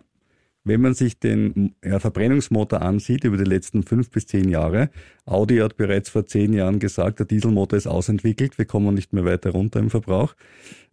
wenn man sich den ja, Verbrennungsmotor ansieht über die letzten fünf bis zehn Jahre, Audi hat bereits vor zehn Jahren gesagt, der Dieselmotor ist ausentwickelt, wir kommen nicht mehr weiter runter im Verbrauch.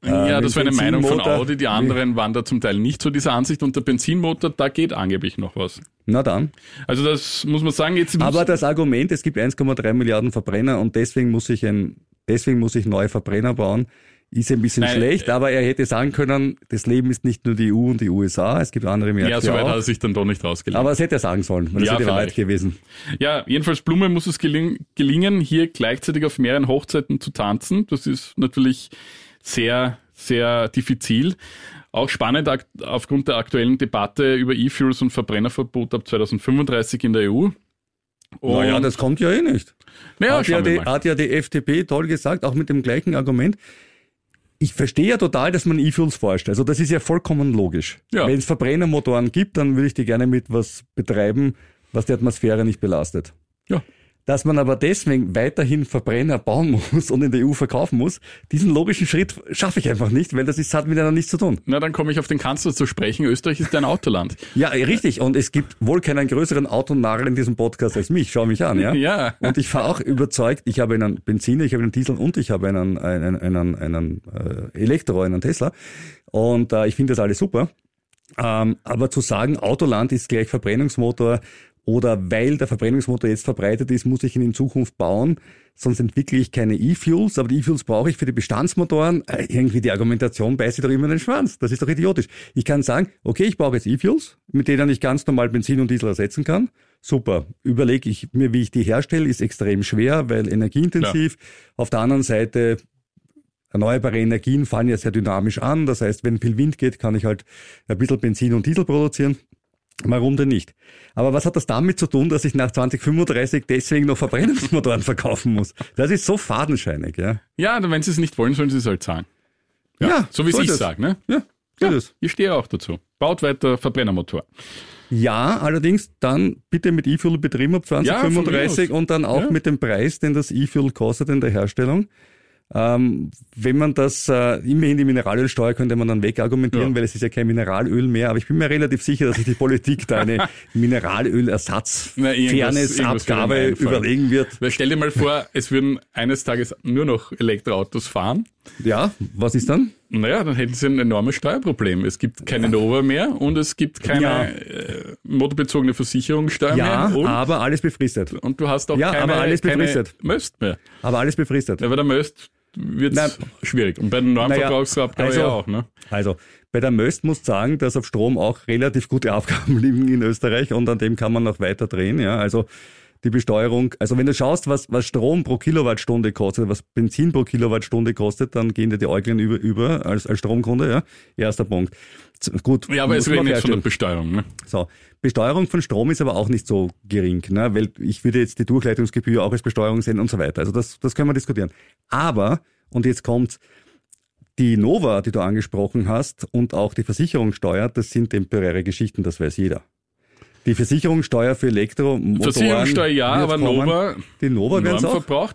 Ja, Äh, das war mit eine Meinung von Audi. Die anderen waren da zum Teil nicht zu dieser Ansicht. Und der Benzinmotor, da geht angeblich noch was. Na dann. Also das muss man sagen. Jetzt Aber das Argument, es gibt 1,3 Milliarden Verbrenner und deswegen muss ich ein, deswegen muss ich neue Verbrenner bauen, ist ein bisschen Nein, schlecht, aber er hätte sagen können, das Leben ist nicht nur die EU und die USA, es gibt andere Märkte ja, soweit hat auch. er sich dann doch nicht rausgelegt. Aber das hätte er sagen sollen, weil das Ja, wäre vielleicht. gewesen. Ja, jedenfalls Blume muss es geling gelingen, hier gleichzeitig auf mehreren Hochzeiten zu tanzen. Das ist natürlich sehr, sehr diffizil. Auch spannend aufgrund der aktuellen Debatte über E-Fuels und Verbrennerverbot ab 2035 in der EU. Und, Naja, das kommt ja eh nicht. naja, hat, ja die, hat ja die FDP toll gesagt, auch mit dem gleichen Argument. Ich verstehe ja total, dass man E-Fuels forscht. Also das ist ja vollkommen logisch. Ja. Wenn es Verbrennermotoren gibt, dann würde ich die gerne mit was betreiben, was die Atmosphäre nicht belastet. Ja. Dass man aber deswegen weiterhin Verbrenner bauen muss und in der EU verkaufen muss, diesen logischen Schritt schaffe ich einfach nicht, weil das ist, hat miteinander nichts zu tun. Na, dann komme ich auf den Kanzler zu sprechen. Österreich ist ein Autoland. Ja, richtig. Und es gibt wohl keinen größeren Autonarren in diesem Podcast als mich. Schau mich an, ja. Ja. Und ich fahre auch überzeugt, ich habe einen Benziner, ich habe einen Diesel und ich habe einen, einen, einen, einen äh, Elektro, einen Tesla. Und äh, ich finde das alles super. Ähm, aber zu sagen, Autoland ist gleich Verbrennungsmotor oder weil der Verbrennungsmotor jetzt verbreitet ist, muss ich ihn in Zukunft bauen, sonst entwickle ich keine E-Fuels, aber die E-Fuels brauche ich für die Bestandsmotoren. Äh, irgendwie die Argumentation beißt sich doch immer in den Schwanz. Das ist doch idiotisch. Ich kann sagen, okay, ich brauche jetzt E-Fuels, mit denen ich ganz normal Benzin und Diesel ersetzen kann. Super. Überlege ich mir, wie ich die herstelle, ist extrem schwer, weil energieintensiv. Auf der anderen Seite Erneuerbare Energien fallen ja sehr dynamisch an. Das heißt, wenn viel Wind geht, kann ich halt ein bisschen Benzin und Diesel produzieren. Warum denn nicht? Aber was hat das damit zu tun, dass ich nach 2035 deswegen noch Verbrennungsmotoren verkaufen muss? Das ist so fadenscheinig, ja. Ja, wenn sie es nicht wollen, sollen sie es halt zahlen. Ja, Ja, so wie ich es. sage, ne? Ja, so Ja, ist ich stehe auch dazu. Baut weiter Verbrennermotor. Ja, allerdings dann bitte mit E-Fuel betrieben ab Ja, von 2035 mir aus. und dann auch Ja. mit dem Preis, den das E-Fuel kostet in der Herstellung. Ähm, wenn man das, äh, immerhin die Mineralölsteuer könnte man dann wegargumentieren, Ja. weil es ist ja kein Mineralöl mehr, aber ich bin mir relativ sicher, dass sich die Politik da eine Mineralölersatz Na, irgendwas- irgendwas Fairness-Abgabe wird mir einfallen. überlegen wird. Weil stell dir mal vor, es würden eines Tages nur noch Elektroautos fahren. Ja, was ist dann? Naja, dann hätten sie ein enormes Steuerproblem. Es gibt keine Nova mehr und es gibt keine Ja. äh, motorbezogene Versicherungssteuer Ja, mehr. Und, aber alles befristet. und du hast auch Ja, keine, aber alles keine befristet. Möst mehr. Aber alles befristet. Ja, bei der Möst wird es schwierig. Und bei den neuen Naja, also- ja auch. Ne? Also, bei der Möst muss sagen, dass auf Strom auch relativ gute Abgaben liegen in Österreich und an dem kann man noch weiter drehen. Ja, also die Besteuerung, also wenn du schaust, was, was Strom pro Kilowattstunde kostet, was Benzin pro Kilowattstunde kostet, dann gehen dir die Äuglein über, über als, als Stromkunde, ja. Erster Punkt. Gut. Ja, aber es reden jetzt von der. Besteuerung. Ne? So. Besteuerung von Strom ist aber auch nicht so gering, ne? weil ich würde jetzt die Durchleitungsgebühr auch als Besteuerung sehen und so weiter. Also das, das können wir diskutieren. Aber, und jetzt kommt die Nova, die du angesprochen hast, und auch die Versicherungssteuer, das sind temporäre Geschichten, das weiß jeder. Die Versicherungssteuer für Elektromotoren. Versicherungssteuer ja, aber kommen. Nova, Die Nova werden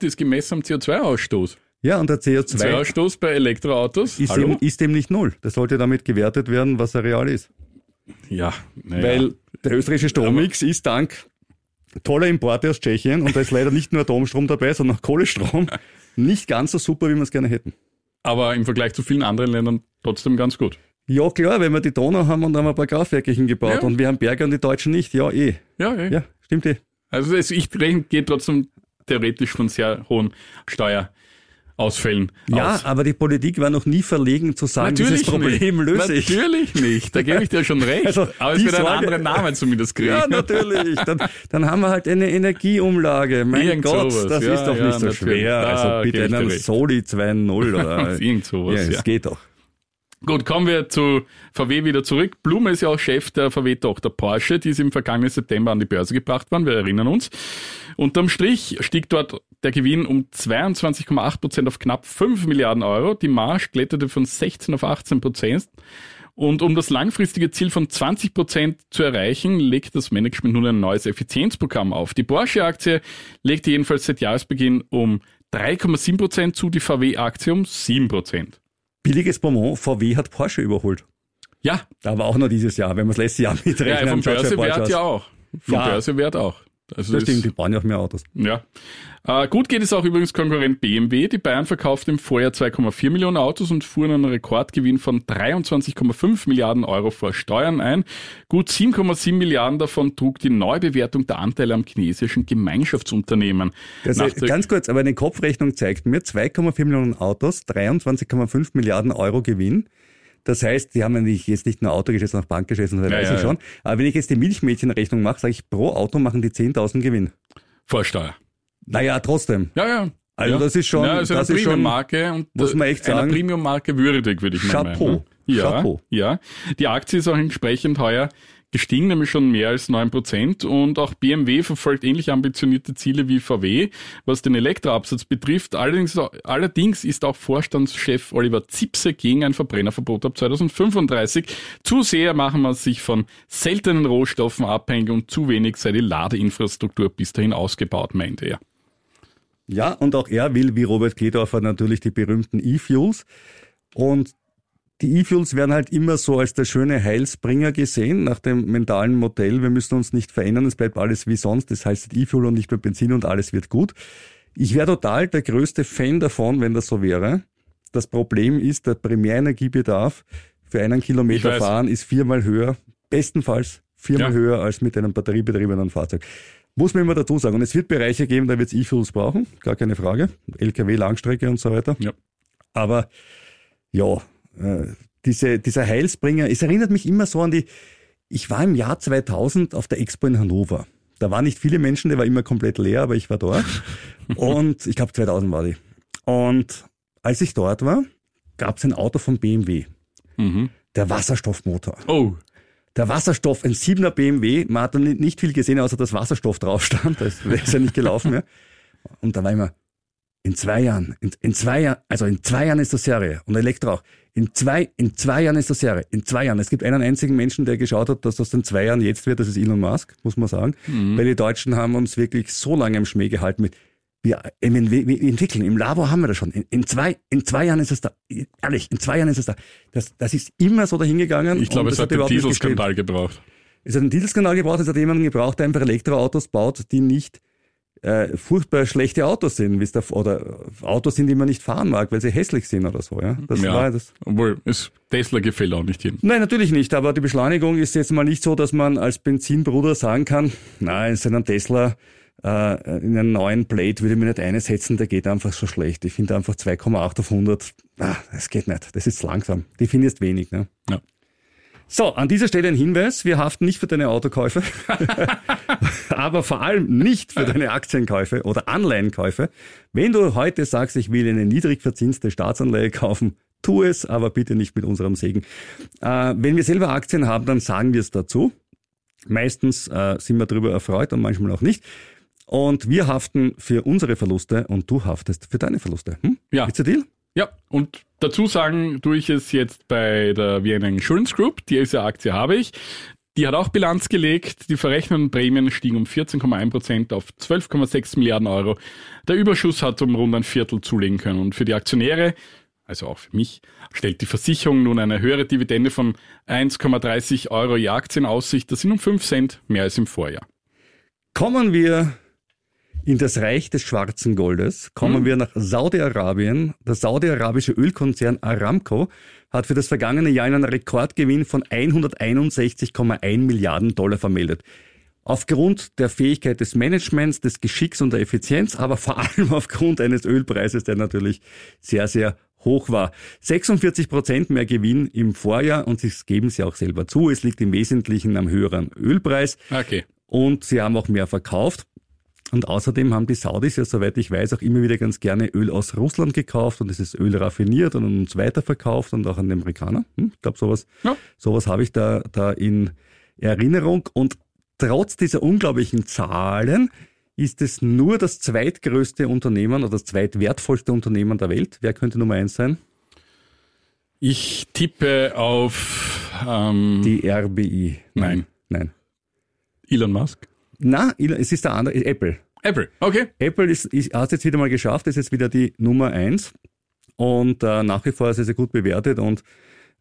die ist gemessen am CO2-Ausstoß. Ja, und der CO2 CO2-Ausstoß bei Elektroautos, ist dem, ist dem nicht null. Das sollte damit gewertet werden, was er real ist. ja, naja. Weil der österreichische Strommix ist dank toller Importe aus Tschechien und da ist leider nicht nur Atomstrom dabei, sondern auch Kohlestrom nicht ganz so super, wie wir es gerne hätten. aber im Vergleich zu vielen anderen Ländern trotzdem ganz gut. Ja klar, wenn wir die Donau haben und haben ein paar Kraftwerke hingebaut Ja. und wir haben Berge und die Deutschen nicht, ja eh. Ja, eh. Ja, stimmt eh. Also es, ich gehe trotzdem theoretisch von sehr hohen Steuerausfällen Ja, aus. aber die Politik war noch nie verlegen zu sagen, dieses Problem nicht. löse ich. Natürlich nicht, da gebe ich dir schon recht. Also, aber es wird einen Sorge- anderen Namen zumindest kriegen. Ja, natürlich. Dann, dann haben wir halt eine Energieumlage. Mein Irgend Gott, sowas. das Ja, ist doch ja, nicht so natürlich. schwer. Da Also bitte einen. Soli 2.0 oder Irgend sowas, ja, es geht doch. Gut, kommen wir zu VW wieder zurück. Blume ist ja auch Chef der VW-Tochter Porsche, die ist im vergangenen September an die Börse gebracht worden, wir erinnern uns. Unterm Strich stieg dort der Gewinn um 22,8 Prozent auf knapp 5 Milliarden Euro. Die Marge kletterte von 16 auf 18 Prozent. Und um das langfristige Ziel von 20 Prozent zu erreichen, legt das Management nun ein neues Effizienzprogramm auf. Die Porsche-Aktie legte jedenfalls seit Jahresbeginn um 3,7 Prozent zu, die VW-Aktie um 7 Prozent. Billiges Bonbon, VW hat Porsche überholt. Ja, Aber auch noch dieses Jahr, wenn wir das letzte Jahr mitrechnen. Ja, vom Börsewert ja auch. Vom Ja. Börsewert auch. Also Das stimmt, die bauen ja auch mehr Autos. Ja. Äh, gut geht es auch übrigens Konkurrent BMW. Die Bayern verkauften im Vorjahr 2,4 Millionen Autos und fuhren einen Rekordgewinn von 23,5 Milliarden Euro vor Steuern ein. Gut 7,7 Milliarden davon trug die Neubewertung der Anteile am chinesischen Gemeinschaftsunternehmen. Also ganz kurz, aber eine Kopfrechnung zeigt mir 2,4 Millionen Autos, 23,5 Milliarden Euro Gewinn. Das heißt, die haben ja nicht, jetzt nicht nur Autogeschäft, sondern auch Bankgeschäft, das Ja, weiß ja, ich schon. Aber wenn ich jetzt die Milchmädchenrechnung mache, sage ich, pro Auto machen die 10.000 Gewinn. vor Steuer. Naja, trotzdem. Ja, ja. Also das ist schon- ja, eine das ist schon- Premium-Marke und muss man echt einer sagen. Premium-Marke würdig, würde ich mal Chapeau. meinen. ne? Ja, Chapeau. ja. Die Aktie ist auch entsprechend heuer gestiegen, nämlich schon mehr als neun Prozent. Und auch BMW verfolgt ähnlich ambitionierte Ziele wie VW, was den Elektroabsatz betrifft. Allerdings, allerdings ist auch Vorstandschef Oliver Zipse gegen ein Verbrennerverbot ab 2035. Zu sehr machen wir sich von seltenen Rohstoffen abhängig und zu wenig sei die Ladeinfrastruktur bis dahin ausgebaut, meint er. Ja, und auch er will, wie Robert Kledorfer, natürlich die berühmten E-Fuels. Und die E-Fuels werden halt immer so als der schöne Heilsbringer gesehen, nach dem mentalen Modell, wir müssen uns nicht verändern, es bleibt alles wie sonst, das heißt E-Fuel und nicht mehr Benzin und alles wird gut. Ich wäre total der größte Fan davon, wenn das so wäre. Das Problem ist, der Primärenergiebedarf für einen Kilometer fahren ist viermal höher, bestenfalls viermal ja. höher als mit einem batteriebetriebenen Fahrzeug. Muss man immer dazu sagen. Und es wird Bereiche geben, da wird es E-Fuels brauchen, gar keine Frage. LKW, Langstrecke und so weiter. Ja. Aber ja, äh, diese, dieser Heilsbringer, es erinnert mich immer so an die, ich war im Jahr 2000 auf der Expo in Hannover. Da waren nicht viele Menschen, der war immer komplett leer, aber ich war dort. und ich glaube 2000 war die. Und als ich dort war, gab es ein Auto von BMW. Mhm. Der Wasserstoffmotor. Oh. Der Wasserstoff, ein 7er BMW, man hat da nicht viel gesehen, außer dass Wasserstoff drauf stand. Das ist ja nicht gelaufen mehr. Und da war immer, in zwei Jahren, in, in zwei Jahren, also in zwei Jahren ist das Serie. Und Elektro auch. In zwei, in zwei Jahren ist das Serie. In zwei Jahren. Es gibt einen einzigen Menschen, der geschaut hat, dass das in zwei Jahren jetzt wird. Das ist Elon Musk, muss man sagen. Mhm. Weil die Deutschen haben uns wirklich so lange im Schmäh gehalten mit, wir, wir, wir entwickeln. Im Labor haben wir das schon. In, in, zwei, in zwei Jahren ist es da. Ehrlich, in zwei Jahren ist es da. Das, das ist immer so dahingegangen. Ich glaube, es hat den Dieselskandal gebraucht. Es hat einen Dieselskandal gebraucht. Es hat jemanden gebraucht, der einfach Elektroautos baut, die nicht äh, furchtbar schlechte Autos sind, der, oder Autos sind, die man nicht fahren mag, weil sie hässlich sind oder so. Ja, das ja, war das. Obwohl es Tesla gefällt auch nicht hin. Nein, natürlich nicht. Aber die Beschleunigung ist jetzt mal nicht so, dass man als Benzinbruder sagen kann, nein, in einem Tesla äh, in einen neuen Blade würde ich mir nicht einsetzen, der geht einfach so schlecht. Ich finde einfach 2,8 auf 100, ah, das geht nicht. Das ist langsam. Die finde ich wenig. Ne? Ja. So, an dieser Stelle ein Hinweis. Wir haften nicht für deine Autokäufe, aber vor allem nicht für deine Aktienkäufe oder Anleihenkäufe. Wenn du heute sagst, ich will eine niedrig verzinste Staatsanleihe kaufen, tu es, aber bitte nicht mit unserem Segen. Äh, wenn wir selber Aktien haben, dann sagen wir es dazu. Meistens äh, sind wir darüber erfreut und manchmal auch nicht. Und wir haften für unsere Verluste und du haftest für deine Verluste. Hm? Ja. Ist der Deal? Ja, und dazu sagen tue ich es jetzt bei der Vienna Insurance Group. Diese Aktie habe ich. Die hat auch Bilanz gelegt. Die verrechneten Prämien stiegen um 14,1 Prozent auf 12,6 Milliarden Euro. Der Überschuss hat um rund ein Viertel zulegen können. Und für die Aktionäre, also auch für mich, stellt die Versicherung nun eine höhere Dividende von 1,30 Euro je Aktie in Aussicht. Das sind um 5 Cent mehr als im Vorjahr. Kommen wir in das Reich des schwarzen Goldes kommen mhm. wir nach Saudi-Arabien. Der saudi-arabische Ölkonzern Aramco hat für das vergangene Jahr einen Rekordgewinn von 161,1 Milliarden Dollar vermeldet. Aufgrund der Fähigkeit des Managements, des Geschicks und der Effizienz, aber vor allem aufgrund eines Ölpreises, der natürlich sehr, sehr hoch war. 46 Prozent mehr Gewinn im Vorjahr und sie geben sie auch selber zu. Es liegt im Wesentlichen am höheren Ölpreis. Okay. Und sie haben auch mehr verkauft. Und außerdem haben die Saudis ja, soweit ich weiß, auch immer wieder ganz gerne Öl aus Russland gekauft und dieses Öl raffiniert und uns weiterverkauft und auch an die Amerikaner. Hm, ich glaube, sowas, ja. sowas habe ich da, da in Erinnerung. Und trotz dieser unglaublichen Zahlen ist es nur das zweitgrößte Unternehmen oder das zweitwertvollste Unternehmen der Welt. Wer könnte Nummer eins sein? Ich tippe auf ähm, die RBI. Nein. Nein. Elon Musk? Na, es ist der andere, Apple. Apple, okay. Apple ist, ist, hat es jetzt wieder mal geschafft, ist jetzt wieder die Nummer eins und äh, nach wie vor sehr, sehr gut bewertet und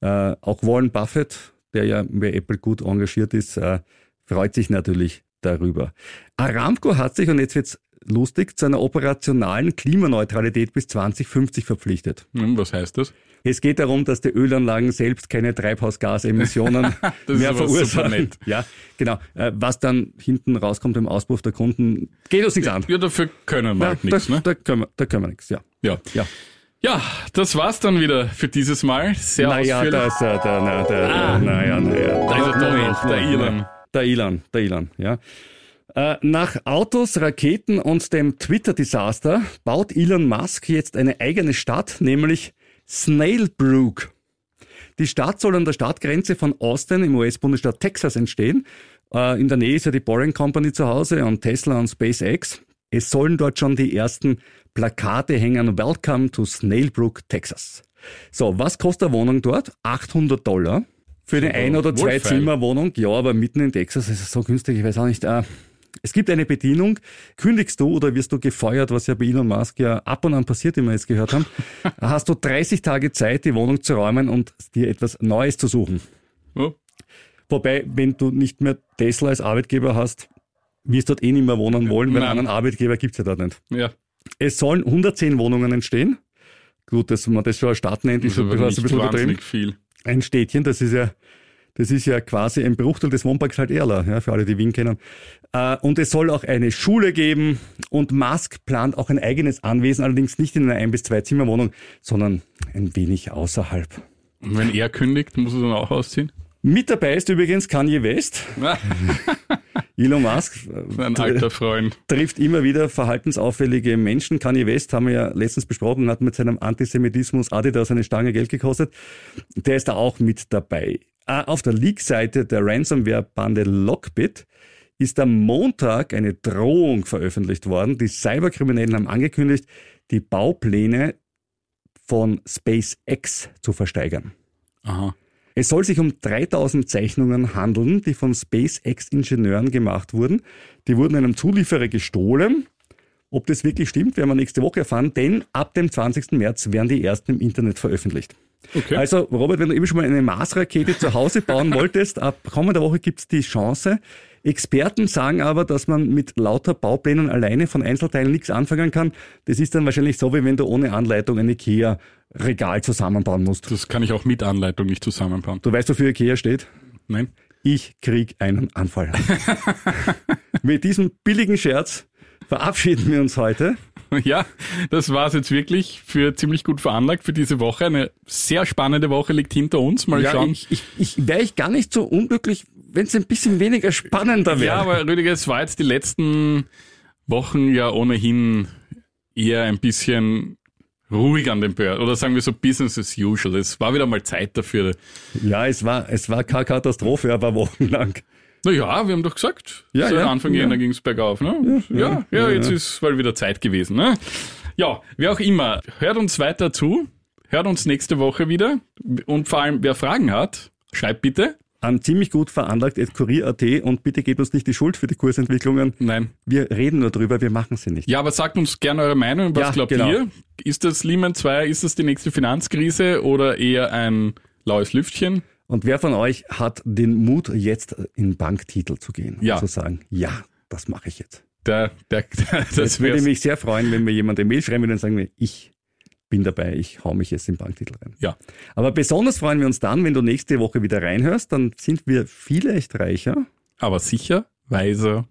äh, auch Warren Buffett, der ja bei Apple gut engagiert ist, äh, freut sich natürlich darüber. Aramco hat sich, und jetzt wird's lustig, zu einer operationalen Klimaneutralität bis 2050 verpflichtet. Hm, was heißt das? Es geht darum, dass die Ölanlagen selbst keine Treibhausgasemissionen mehr verursachen. Ja, genau. Äh, was dann hinten rauskommt im Auspuff der Kunden, geht uns nichts an. Ja, dafür können wir halt nichts. Ne? Da, können wir, da können wir nichts, ja. Ja. ja. Ja, das war's dann wieder für dieses Mal. Sehr naja, ausführlich. Das, äh, der, na, der, ah, naja, naja. Da ist er doch noch, der Elon. Der Elon, der Elon, ja. Äh, nach Autos, Raketen und dem Twitter-Desaster baut Elon Musk jetzt eine eigene Stadt, nämlich Snailbrook. Die Stadt soll an der Stadtgrenze von Austin im US-Bundesstaat Texas entstehen. Äh, in der Nähe ist ja die Boring Company zu Hause und Tesla und SpaceX. Es sollen dort schon die ersten Plakate hängen. Welcome to Snailbrook, Texas. So, was kostet eine Wohnung dort? 800 Dollar. Für eine Ein- oder. Zwei-Zimmer-Wohnung. Ja, aber mitten in Texas ist es so günstig, ich weiß auch nicht. Äh, es gibt eine Bedienung. Kündigst du oder wirst du gefeuert, was ja bei Elon Musk ja ab und an passiert, wie wir jetzt gehört haben, hast du 30 Tage Zeit, die Wohnung zu räumen und dir etwas Neues zu suchen. Ja. Wobei, wenn du nicht mehr Tesla als Arbeitgeber hast, wirst du dort eh nicht mehr wohnen wollen, weil Nein. einen anderen Arbeitgeber gibt's ja dort nicht. ja. Es sollen 110 Wohnungen entstehen. Gut, dass man das schon eine Stadt nennt, ist Also schon ein bisschen übertrieben. viel. Ein Städtchen, das ist ja, das ist ja quasi ein Bruchteil des Wohnparks halt Erla, ja, für alle, die Wien kennen. Äh, und es soll auch eine Schule geben und Musk plant auch ein eigenes Anwesen, allerdings nicht in einer Ein- bis zwei Zimmerwohnung, sondern ein wenig außerhalb. Und wenn er kündigt, muss er dann auch ausziehen? Mit dabei ist übrigens Kanye West. Elon Musk äh, Ein alter Freund. trifft immer wieder verhaltensauffällige Menschen. Kanye West haben wir ja letztens besprochen, hat mit seinem Antisemitismus Adidas eine Stange Geld gekostet. Der ist da auch mit dabei. Ah, Auf der Leak-Seite der Ransomware-Bande Lockbit ist am Montag eine Drohung veröffentlicht worden. Die Cyberkriminellen haben angekündigt, die Baupläne von SpaceX zu versteigern. Aha. Es soll sich um 3000 Zeichnungen handeln, die von SpaceX-Ingenieuren gemacht wurden. Die wurden einem Zulieferer gestohlen. Ob das wirklich stimmt, werden wir nächste Woche erfahren, denn ab dem 20. März werden die ersten im Internet veröffentlicht. Okay. Also, Robert, wenn du eben schon mal eine Mars-Rakete zu Hause bauen wolltest, ab kommender Woche gibt es die Chance. Experten sagen aber, dass man mit lauter Bauplänen alleine von Einzelteilen nichts anfangen kann. Das ist dann wahrscheinlich so, wie wenn du ohne Anleitung ein IKEA-Regal zusammenbauen musst. Das kann ich auch mit Anleitung nicht zusammenbauen. Du weißt, wofür IKEA steht? Nein? Ich krieg einen Anfall. Mit diesem billigen Scherz verabschieden wir uns heute. Ja, das war's jetzt wirklich für ziemlich gut veranlagt für diese Woche. Eine sehr spannende Woche liegt hinter uns. Mal schauen. ich, ich, ich wäre ich gar nicht so unglücklich, wenn es ein bisschen weniger spannender wäre. Ja, aber Rüdiger, es war jetzt die letzten Wochen ja ohnehin eher ein bisschen ruhig an den Börsen. Oder sagen wir so Business as usual. Es war wieder mal Zeit dafür. ja, es war, es war keine Katastrophe, aber wochenlang. Naja, wir haben doch gesagt, Ja, seit ja, Anfang ja. Jänner ging es bergauf. Ne? Ja, ja, jetzt ist mal wieder Zeit gewesen. Ne? Ja, wie auch immer, hört uns weiter zu, hört uns nächste Woche wieder und vor allem, wer Fragen hat, schreibt bitte. An ziemlich gut veranlagt at kurier.at und bitte gebt uns nicht die Schuld für die Kursentwicklungen. Nein. Wir reden nur drüber, wir machen sie nicht. Ja, aber sagt uns gerne eure Meinung. Was Ja, glaubt genau. ihr? Ist das Lehman 2, ist das die nächste Finanzkrise oder eher ein laues Lüftchen? Und wer von euch hat den Mut, jetzt in Banktitel zu gehen? Ja. Und zu sagen, ja, das mache ich jetzt. Der, der, das Das würde mich sehr freuen, wenn mir jemand eine Mail schreiben würde und sagen wir, ich bin dabei, ich hau mich jetzt in Banktitel rein. Ja. Aber besonders freuen wir uns dann, wenn du nächste Woche wieder reinhörst, dann sind wir vielleicht reicher. Aber sicher, weiser